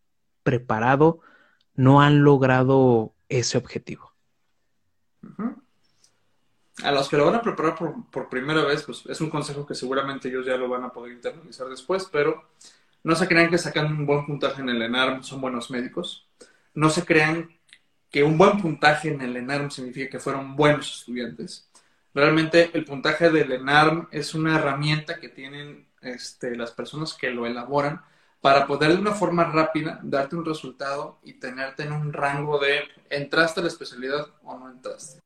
preparado, no han logrado ese objetivo. A los que lo van a preparar por, primera vez, pues es un consejo que seguramente ellos ya lo van a poder internalizar después, pero no se crean que sacan un buen puntaje en el ENARM son buenos médicos. No se crean que un buen puntaje en el ENARM significa que fueron buenos estudiantes. Realmente el puntaje del ENARM es una herramienta que tienen este, las personas que lo elaboran para poder de una forma rápida darte un resultado y tenerte en un rango de entraste a la especialidad o no entraste.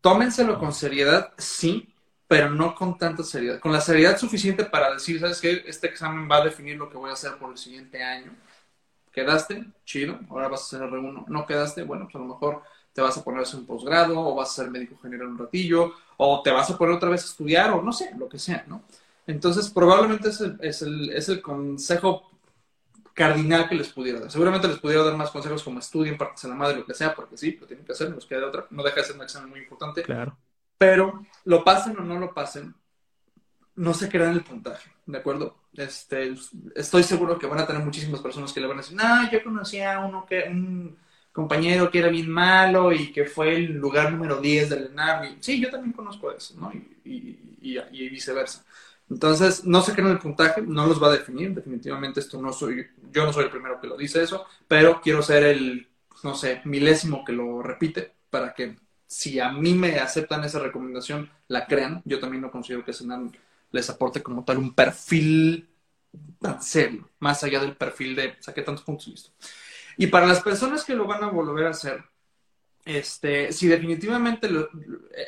Tómenselo con seriedad, sí, pero no con tanta seriedad. Con la seriedad suficiente para decir, ¿sabes qué? Este examen va a definir lo que voy a hacer por el siguiente año. ¿Quedaste? Chido, ahora vas a hacer R1. ¿No quedaste? Bueno, pues a lo mejor te vas a poner a hacer un posgrado o vas a ser médico general un ratillo o te vas a poner otra vez a estudiar o no sé, lo que sea, ¿no? Entonces, probablemente ese es el, es el consejo cardinal que les pudiera dar. Seguramente les pudiera dar más consejos como estudien, partes en la madre, lo que sea, porque sí, lo tienen que hacer, nos queda de otra. No deja de ser un examen muy importante. Claro. Pero lo pasen o no lo pasen, no se crean el puntaje, ¿de acuerdo? Este, estoy seguro que van a tener muchísimas personas que le van a decir, no, yo conocía a uno que, un compañero que era bien malo y que fue el lugar número 10 del ENAM. sí, yo también conozco eso, ¿no? y, y viceversa. Entonces, no se crean el puntaje, no los va a definir, definitivamente esto no soy, yo no soy el primero que lo dice eso, pero quiero ser el, no sé, milésimo que lo repite para que si a mí me aceptan esa recomendación, la crean. Yo también no considero que Senan les aporte como tal un perfil tan serio, más allá del perfil de saqué tantos puntos y listo. Y para las personas que lo van a volver a hacer, este, si definitivamente lo-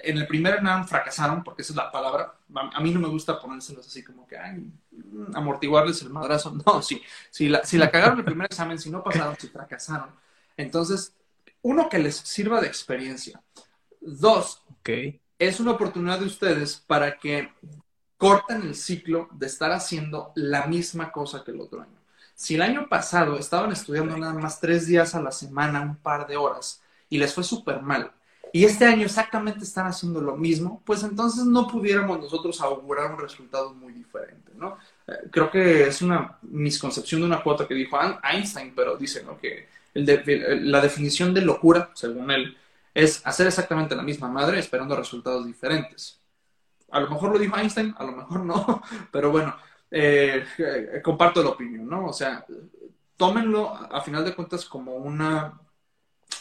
en el primer fracasaron, porque esa es la palabra, a mí no me gusta ponérselos así como que, ay, mm, amortiguarles el madrazo. No, sí, si la, si la cagaron el primer examen, si no pasaron, si fracasaron. Entonces, uno, que les sirva de experiencia. Dos, es una oportunidad de ustedes para que corten el ciclo de estar haciendo la misma cosa que el otro año. Si el año pasado estaban estudiando nada más tres días a la semana, un par de horas, y les fue súper mal, y este año exactamente están haciendo lo mismo, pues entonces no pudiéramos nosotros augurar un resultado muy diferente, ¿no? Eh, creo que es una misconcepción de una cuota que dijo Einstein, pero dice ¿no? que la definición de locura, según él, es hacer exactamente la misma madre esperando resultados diferentes. A lo mejor lo dijo Einstein, a lo mejor no, pero bueno, eh, eh, comparto la opinión, ¿no? O sea, tómenlo a final de cuentas como una,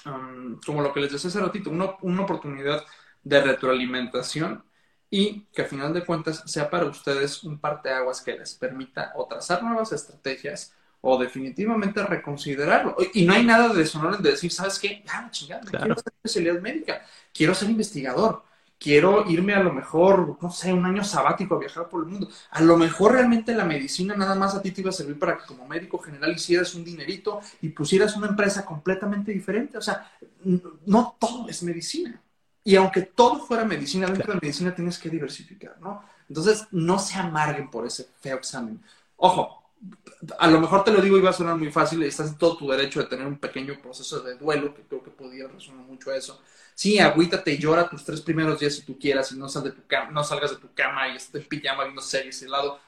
um, como lo que les decía hace ratito, una, una oportunidad de retroalimentación y que a final de cuentas sea para ustedes un parteaguas que les permita o trazar nuevas estrategias o definitivamente reconsiderarlo. Y no hay nada de deshonor en decir, ¿sabes qué? Ya, chingada, Claro. quiero hacer especialidad médica, quiero ser investigador, quiero irme a lo mejor, no sé, un año sabático a viajar por el mundo. A lo mejor realmente la medicina nada más a ti te iba a servir para que como médico general hicieras un dinerito y pusieras una empresa completamente diferente. O sea, no todo es medicina. Y aunque todo fuera medicina, dentro de medicina tienes que diversificar, ¿no? Entonces, no se amarguen por ese feo examen. Ojo, a lo mejor te lo digo y va a sonar muy fácil, estás en todo tu derecho de tener un pequeño proceso de duelo, que creo que podría resonar mucho a eso. Sí, agüítate y llora tus tres primeros días si tú quieras y no, sal de tu cama, no salgas de tu cama y estés en pijama viendo series helado.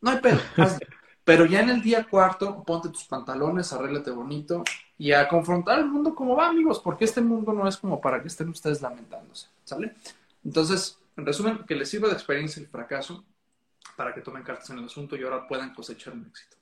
No hay pedo, hazlo. Pero ya en el día cuarto, ponte tus pantalones, arréglate bonito y a confrontar el mundo como va, amigos, porque este mundo no es como para que estén ustedes lamentándose, ¿sale? Entonces, en resumen, que les sirva de experiencia el fracaso para que tomen cartas en el asunto y ahora puedan cosechar un éxito.